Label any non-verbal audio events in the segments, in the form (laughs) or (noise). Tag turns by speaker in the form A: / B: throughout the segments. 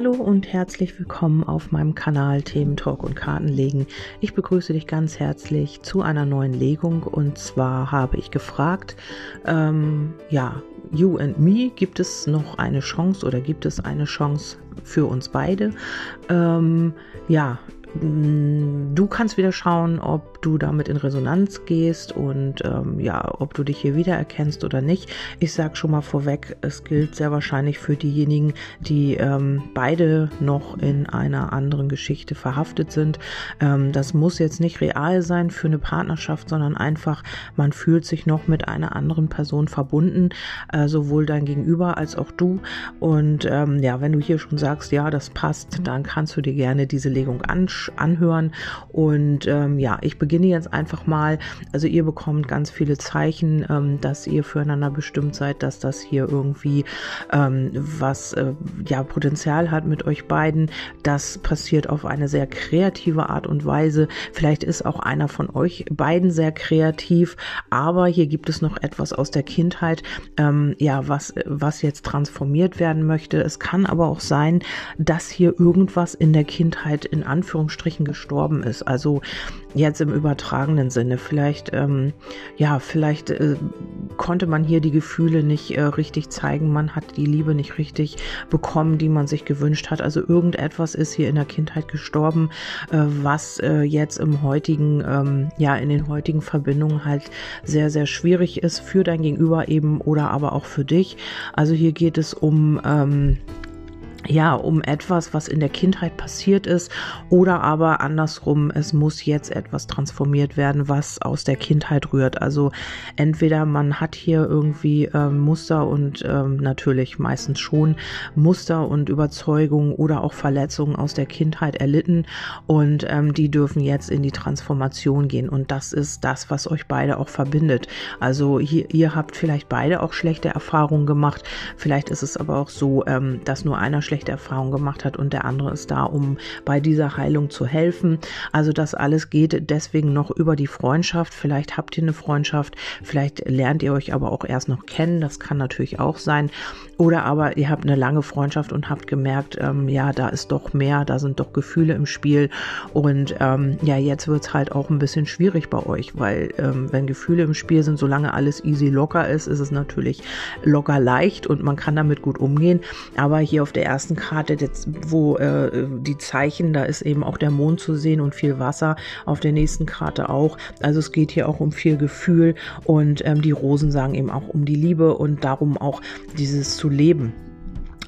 A: Hallo und herzlich willkommen auf meinem Kanal Themen Talk und Kartenlegen. Ich begrüße dich ganz herzlich zu einer neuen Legung und zwar habe ich gefragt, ähm, ja, You and Me, gibt es noch eine Chance oder gibt es eine Chance für uns beide? Ähm, ja, Du kannst wieder schauen, ob du damit in Resonanz gehst und ähm, ja, ob du dich hier wiedererkennst oder nicht. Ich sage schon mal vorweg, es gilt sehr wahrscheinlich für diejenigen, die ähm, beide noch in einer anderen Geschichte verhaftet sind. Ähm, das muss jetzt nicht real sein für eine Partnerschaft, sondern einfach, man fühlt sich noch mit einer anderen Person verbunden, äh, sowohl dein Gegenüber als auch du. Und ähm, ja, wenn du hier schon sagst, ja, das passt, dann kannst du dir gerne diese Legung anhören. Und ähm, ja, ich beginne jetzt einfach mal. Also ihr bekommt ganz viele Zeichen, ähm, dass ihr füreinander bestimmt seid, dass das hier irgendwie ähm, was äh, ja Potenzial hat mit euch beiden. Das passiert auf eine sehr kreative Art und Weise. Vielleicht ist auch einer von euch beiden sehr kreativ, aber hier gibt es noch etwas aus der Kindheit, ähm, ja, was, was jetzt transformiert werden möchte. Es kann aber auch sein, dass hier irgendwas in der Kindheit in Anführungsstrichen gestorben ist. Also jetzt im übertragenen Sinne. Vielleicht, ähm, ja, vielleicht äh, konnte man hier die Gefühle nicht äh, richtig zeigen. Man hat die Liebe nicht richtig bekommen, die man sich gewünscht hat. Also irgendetwas ist hier in der Kindheit gestorben, äh, was äh, jetzt im heutigen, ähm, ja, in den heutigen Verbindungen halt sehr, sehr schwierig ist für dein Gegenüber eben oder aber auch für dich. Also hier geht es um, ähm, ja, um etwas, was in der Kindheit passiert ist oder aber andersrum, es muss jetzt etwas transformiert werden, was aus der Kindheit rührt. Also entweder man hat hier irgendwie ähm, Muster und ähm, natürlich meistens schon Muster und Überzeugungen oder auch Verletzungen aus der Kindheit erlitten und ähm, die dürfen jetzt in die Transformation gehen und das ist das, was euch beide auch verbindet. Also hier, ihr habt vielleicht beide auch schlechte Erfahrungen gemacht, vielleicht ist es aber auch so, ähm, dass nur einer schlechte Erfahrungen gemacht hat und der andere ist da, um bei dieser Heilung zu helfen. Also das alles geht deswegen noch über die Freundschaft. Vielleicht habt ihr eine Freundschaft, vielleicht lernt ihr euch aber auch erst noch kennen. Das kann natürlich auch sein. Oder aber ihr habt eine lange Freundschaft und habt gemerkt, ähm, ja, da ist doch mehr, da sind doch Gefühle im Spiel. Und ähm, ja, jetzt wird es halt auch ein bisschen schwierig bei euch, weil ähm, wenn Gefühle im Spiel sind, solange alles easy locker ist, ist es natürlich locker leicht und man kann damit gut umgehen. Aber hier auf der ersten Karte, jetzt, wo äh, die Zeichen, da ist eben auch der Mond zu sehen und viel Wasser. Auf der nächsten Karte auch. Also es geht hier auch um viel Gefühl und ähm, die Rosen sagen eben auch um die Liebe und darum auch dieses zu leben.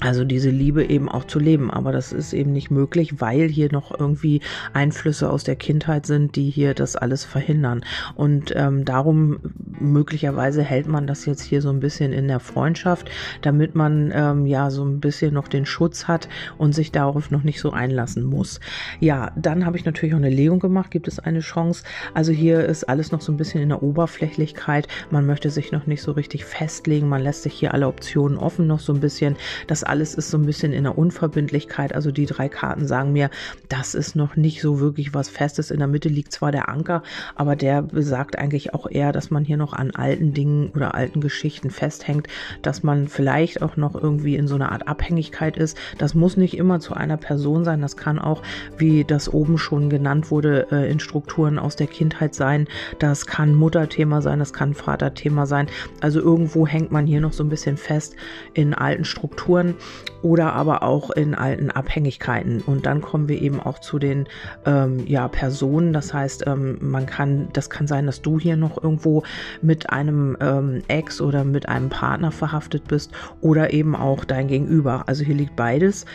A: Also diese Liebe eben auch zu leben. Aber das ist eben nicht möglich, weil hier noch irgendwie Einflüsse aus der Kindheit sind, die hier das alles verhindern. Und ähm, darum möglicherweise hält man das jetzt hier so ein bisschen in der Freundschaft, damit man ähm, ja so ein bisschen noch den Schutz hat und sich darauf noch nicht so einlassen muss. Ja, dann habe ich natürlich auch eine Legung gemacht. Gibt es eine Chance? Also hier ist alles noch so ein bisschen in der Oberflächlichkeit. Man möchte sich noch nicht so richtig festlegen. Man lässt sich hier alle Optionen offen noch so ein bisschen. Das alles ist so ein bisschen in der Unverbindlichkeit. Also die drei Karten sagen mir, das ist noch nicht so wirklich was Festes. In der Mitte liegt zwar der Anker, aber der besagt eigentlich auch eher, dass man hier noch an alten Dingen oder alten Geschichten festhängt, dass man vielleicht auch noch irgendwie in so einer Art Abhängigkeit ist. Das muss nicht immer zu einer Person sein. Das kann auch, wie das oben schon genannt wurde, äh, in Strukturen aus der Kindheit sein. Das kann Mutterthema sein, das kann Vaterthema sein. Also irgendwo hängt man hier noch so ein bisschen fest in alten Strukturen oder aber auch in alten Abhängigkeiten. Und dann kommen wir eben auch zu den ähm, ja, Personen. Das heißt, ähm, man kann, das kann sein, dass du hier noch irgendwo mit einem ähm, Ex oder mit einem Partner verhaftet bist oder eben auch dein Gegenüber. Also hier liegt beides.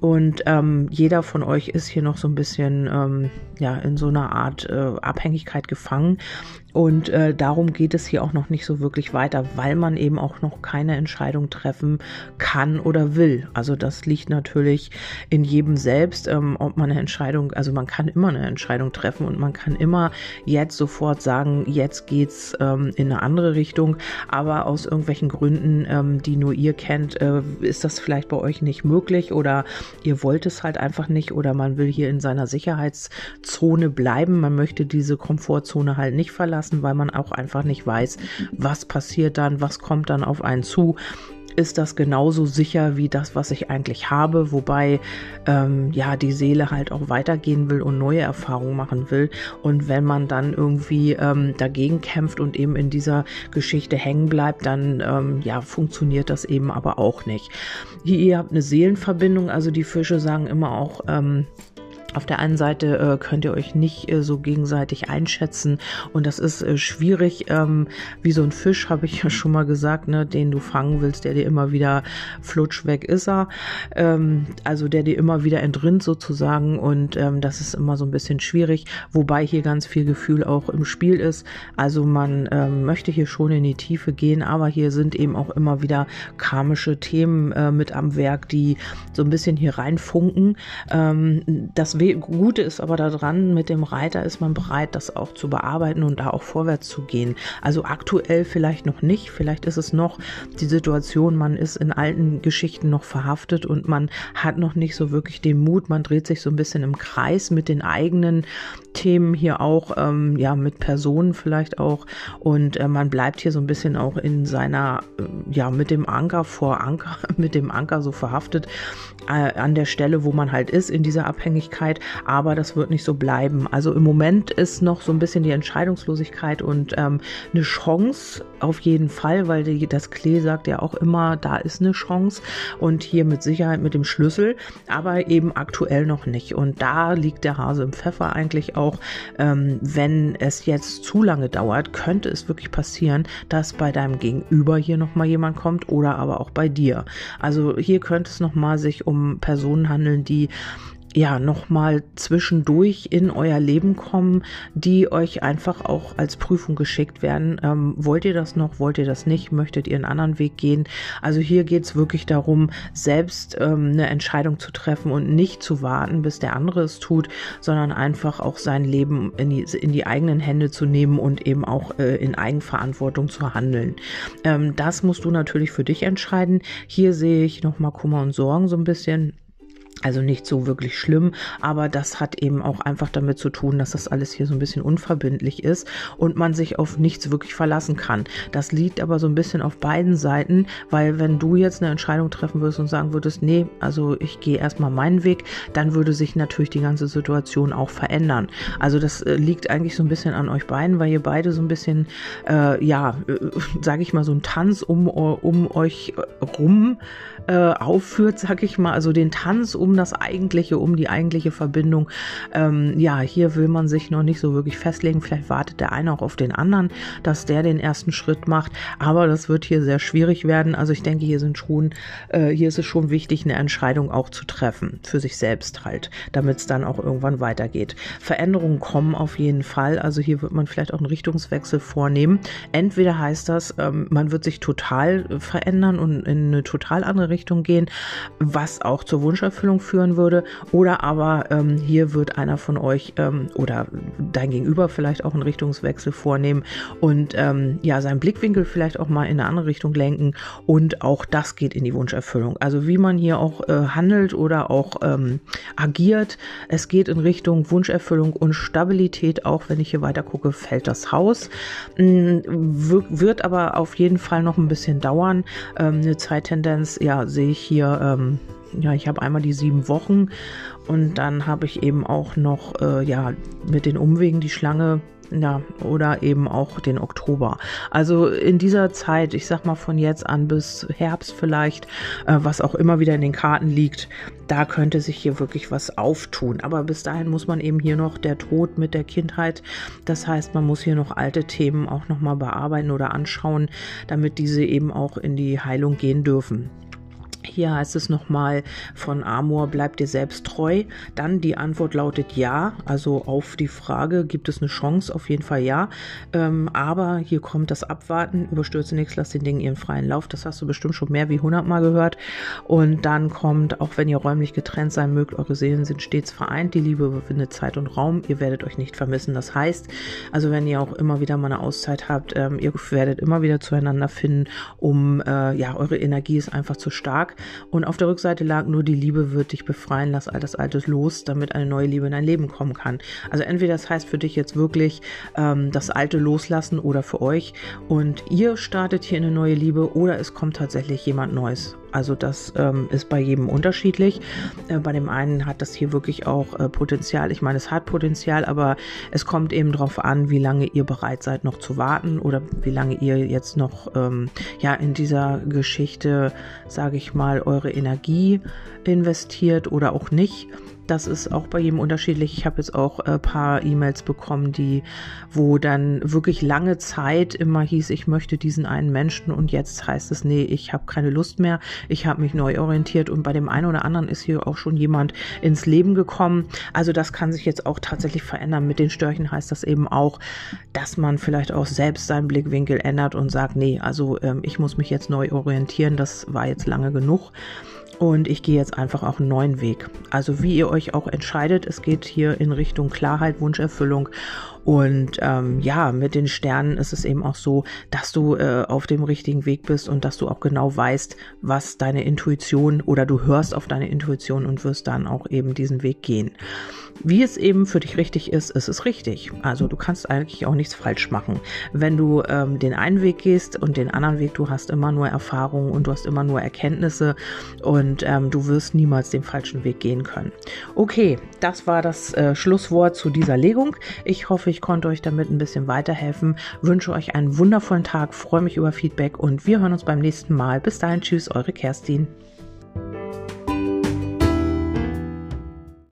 A: Und ähm, jeder von euch ist hier noch so ein bisschen ähm, ja in so einer Art äh, Abhängigkeit gefangen. Und äh, darum geht es hier auch noch nicht so wirklich weiter, weil man eben auch noch keine Entscheidung treffen kann oder will. Also das liegt natürlich in jedem selbst, ähm, ob man eine Entscheidung, also man kann immer eine Entscheidung treffen und man kann immer jetzt sofort sagen, jetzt geht's ähm, in eine andere Richtung. Aber aus irgendwelchen Gründen, ähm, die nur ihr kennt, äh, ist das vielleicht bei euch nicht möglich oder ihr wollt es halt einfach nicht oder man will hier in seiner Sicherheitszone bleiben. Man möchte diese Komfortzone halt nicht verlassen lassen, weil man auch einfach nicht weiß, was passiert dann, was kommt dann auf einen zu. ist das genauso sicher wie das, was ich eigentlich habe, wobei ähm, ja die Seele halt auch weitergehen will und neue Erfahrungen machen will. Und wenn man dann irgendwie ähm, dagegen kämpft und eben in dieser Geschichte hängen bleibt, dann ähm, ja funktioniert das eben aber auch nicht. Hier, ihr habt eine Seelenverbindung, also die Fische sagen immer auch, ähm, auf der einen Seite äh, könnt ihr euch nicht äh, so gegenseitig einschätzen und das ist äh, schwierig. Ähm, wie so ein Fisch, habe ich ja schon mal gesagt, ne, den du fangen willst, der dir immer wieder flutsch weg ist er. Ähm, also der dir immer wieder entrinnt sozusagen und ähm, das ist immer so ein bisschen schwierig, wobei hier ganz viel Gefühl auch im Spiel ist. Also man ähm, möchte hier schon in die Tiefe gehen, aber hier sind eben auch immer wieder karmische Themen äh, mit am Werk, die so ein bisschen hier reinfunken. Ähm, das Gute ist aber daran, mit dem Reiter ist man bereit, das auch zu bearbeiten und da auch vorwärts zu gehen. Also aktuell vielleicht noch nicht, vielleicht ist es noch die Situation, man ist in alten Geschichten noch verhaftet und man hat noch nicht so wirklich den Mut, man dreht sich so ein bisschen im Kreis mit den eigenen Themen hier auch, ähm, ja, mit Personen vielleicht auch. Und äh, man bleibt hier so ein bisschen auch in seiner, äh, ja, mit dem Anker vor Anker, (laughs) mit dem Anker so verhaftet äh, an der Stelle, wo man halt ist in dieser Abhängigkeit Zeit, aber das wird nicht so bleiben. Also im Moment ist noch so ein bisschen die Entscheidungslosigkeit und ähm, eine Chance auf jeden Fall, weil die, das Klee sagt ja auch immer, da ist eine Chance und hier mit Sicherheit mit dem Schlüssel, aber eben aktuell noch nicht. Und da liegt der Hase im Pfeffer eigentlich auch, ähm, wenn es jetzt zu lange dauert, könnte es wirklich passieren, dass bei deinem Gegenüber hier nochmal jemand kommt oder aber auch bei dir. Also hier könnte es nochmal sich um Personen handeln, die ja nochmal zwischendurch in euer Leben kommen, die euch einfach auch als Prüfung geschickt werden. Ähm, wollt ihr das noch? Wollt ihr das nicht? Möchtet ihr einen anderen Weg gehen? Also hier geht es wirklich darum, selbst ähm, eine Entscheidung zu treffen und nicht zu warten, bis der andere es tut, sondern einfach auch sein Leben in die, in die eigenen Hände zu nehmen und eben auch äh, in Eigenverantwortung zu handeln. Ähm, das musst du natürlich für dich entscheiden. Hier sehe ich nochmal Kummer und Sorgen so ein bisschen also nicht so wirklich schlimm, aber das hat eben auch einfach damit zu tun, dass das alles hier so ein bisschen unverbindlich ist und man sich auf nichts wirklich verlassen kann. Das liegt aber so ein bisschen auf beiden Seiten, weil wenn du jetzt eine Entscheidung treffen würdest und sagen würdest, nee, also ich gehe erstmal meinen Weg, dann würde sich natürlich die ganze Situation auch verändern. Also das äh, liegt eigentlich so ein bisschen an euch beiden, weil ihr beide so ein bisschen, äh, ja, äh, sage ich mal, so einen Tanz um, um euch rum äh, aufführt, sag ich mal, also den Tanz um das Eigentliche, um die eigentliche Verbindung. Ähm, ja, hier will man sich noch nicht so wirklich festlegen. Vielleicht wartet der eine auch auf den anderen, dass der den ersten Schritt macht. Aber das wird hier sehr schwierig werden. Also ich denke, hier sind schon, äh, hier ist es schon wichtig, eine Entscheidung auch zu treffen für sich selbst halt, damit es dann auch irgendwann weitergeht. Veränderungen kommen auf jeden Fall. Also hier wird man vielleicht auch einen Richtungswechsel vornehmen. Entweder heißt das, ähm, man wird sich total verändern und in eine total andere Richtung gehen, was auch zur Wunscherfüllung Beziehung führen würde. Oder aber ähm, hier wird einer von euch ähm, oder dein Gegenüber vielleicht auch einen Richtungswechsel vornehmen und ähm, ja, seinen Blickwinkel vielleicht auch mal in eine andere Richtung lenken. Und auch das geht in die Wunscherfüllung. Also wie man hier auch äh, handelt oder auch ähm, agiert, es geht in Richtung Wunscherfüllung und Stabilität. Auch wenn ich hier weiter gucke, fällt das Haus. Ähm, wird aber auf jeden Fall noch ein bisschen dauern. Ähm, eine Zeittendenz, ja, sehe ich hier ähm, ja, ich habe einmal die sieben Wochen und dann habe ich eben auch noch, äh, ja, mit den Umwegen die Schlange, ja, oder eben auch den Oktober. Also in dieser Zeit, ich sag mal von jetzt an bis Herbst vielleicht, äh, was auch immer wieder in den Karten liegt, da könnte sich hier wirklich was auftun. Aber bis dahin muss man eben hier noch der Tod mit der Kindheit. Das heißt, man muss hier noch alte Themen auch nochmal bearbeiten oder anschauen, damit diese eben auch in die Heilung gehen dürfen. Hier heißt es nochmal von Amor, bleibt dir selbst treu. Dann die Antwort lautet ja. Also auf die Frage, gibt es eine Chance? Auf jeden Fall ja. Ähm, aber hier kommt das Abwarten. Überstürze nichts, lass den Dingen ihren freien Lauf. Das hast du bestimmt schon mehr wie hundertmal gehört. Und dann kommt, auch wenn ihr räumlich getrennt sein mögt, eure Seelen sind stets vereint. Die Liebe überwindet Zeit und Raum. Ihr werdet euch nicht vermissen. Das heißt, also wenn ihr auch immer wieder mal eine Auszeit habt, ähm, ihr werdet immer wieder zueinander finden, um, äh, ja, eure Energie ist einfach zu stark. Und auf der Rückseite lag nur die Liebe wird dich befreien, lass all das Altes los, damit eine neue Liebe in dein Leben kommen kann. Also entweder das heißt für dich jetzt wirklich ähm, das Alte loslassen oder für euch und ihr startet hier eine neue Liebe oder es kommt tatsächlich jemand Neues. Also das ähm, ist bei jedem unterschiedlich. Äh, bei dem einen hat das hier wirklich auch äh, Potenzial. Ich meine, es hat Potenzial, aber es kommt eben darauf an, wie lange ihr bereit seid, noch zu warten oder wie lange ihr jetzt noch ähm, ja in dieser Geschichte, sage ich mal, eure Energie investiert oder auch nicht. Das ist auch bei jedem unterschiedlich. Ich habe jetzt auch ein äh, paar E-Mails bekommen, die, wo dann wirklich lange Zeit immer hieß, ich möchte diesen einen Menschen und jetzt heißt es, nee, ich habe keine Lust mehr, ich habe mich neu orientiert und bei dem einen oder anderen ist hier auch schon jemand ins Leben gekommen. Also das kann sich jetzt auch tatsächlich verändern. Mit den Störchen heißt das eben auch, dass man vielleicht auch selbst seinen Blickwinkel ändert und sagt, nee, also ähm, ich muss mich jetzt neu orientieren, das war jetzt lange genug. Und ich gehe jetzt einfach auch einen neuen Weg. Also wie ihr euch auch entscheidet, es geht hier in Richtung Klarheit, Wunscherfüllung und ähm, ja, mit den Sternen ist es eben auch so, dass du äh, auf dem richtigen Weg bist und dass du auch genau weißt, was deine Intuition oder du hörst auf deine Intuition und wirst dann auch eben diesen Weg gehen. Wie es eben für dich richtig ist, ist es richtig. Also du kannst eigentlich auch nichts falsch machen. Wenn du ähm, den einen Weg gehst und den anderen Weg, du hast immer nur Erfahrungen und du hast immer nur Erkenntnisse und ähm, du wirst niemals den falschen Weg gehen können. Okay, das war das äh, Schlusswort zu dieser Legung. Ich hoffe, ich konnte euch damit ein bisschen weiterhelfen. Wünsche euch einen wundervollen Tag, freue mich über Feedback und wir hören uns beim nächsten Mal. Bis dahin, tschüss, eure Kerstin.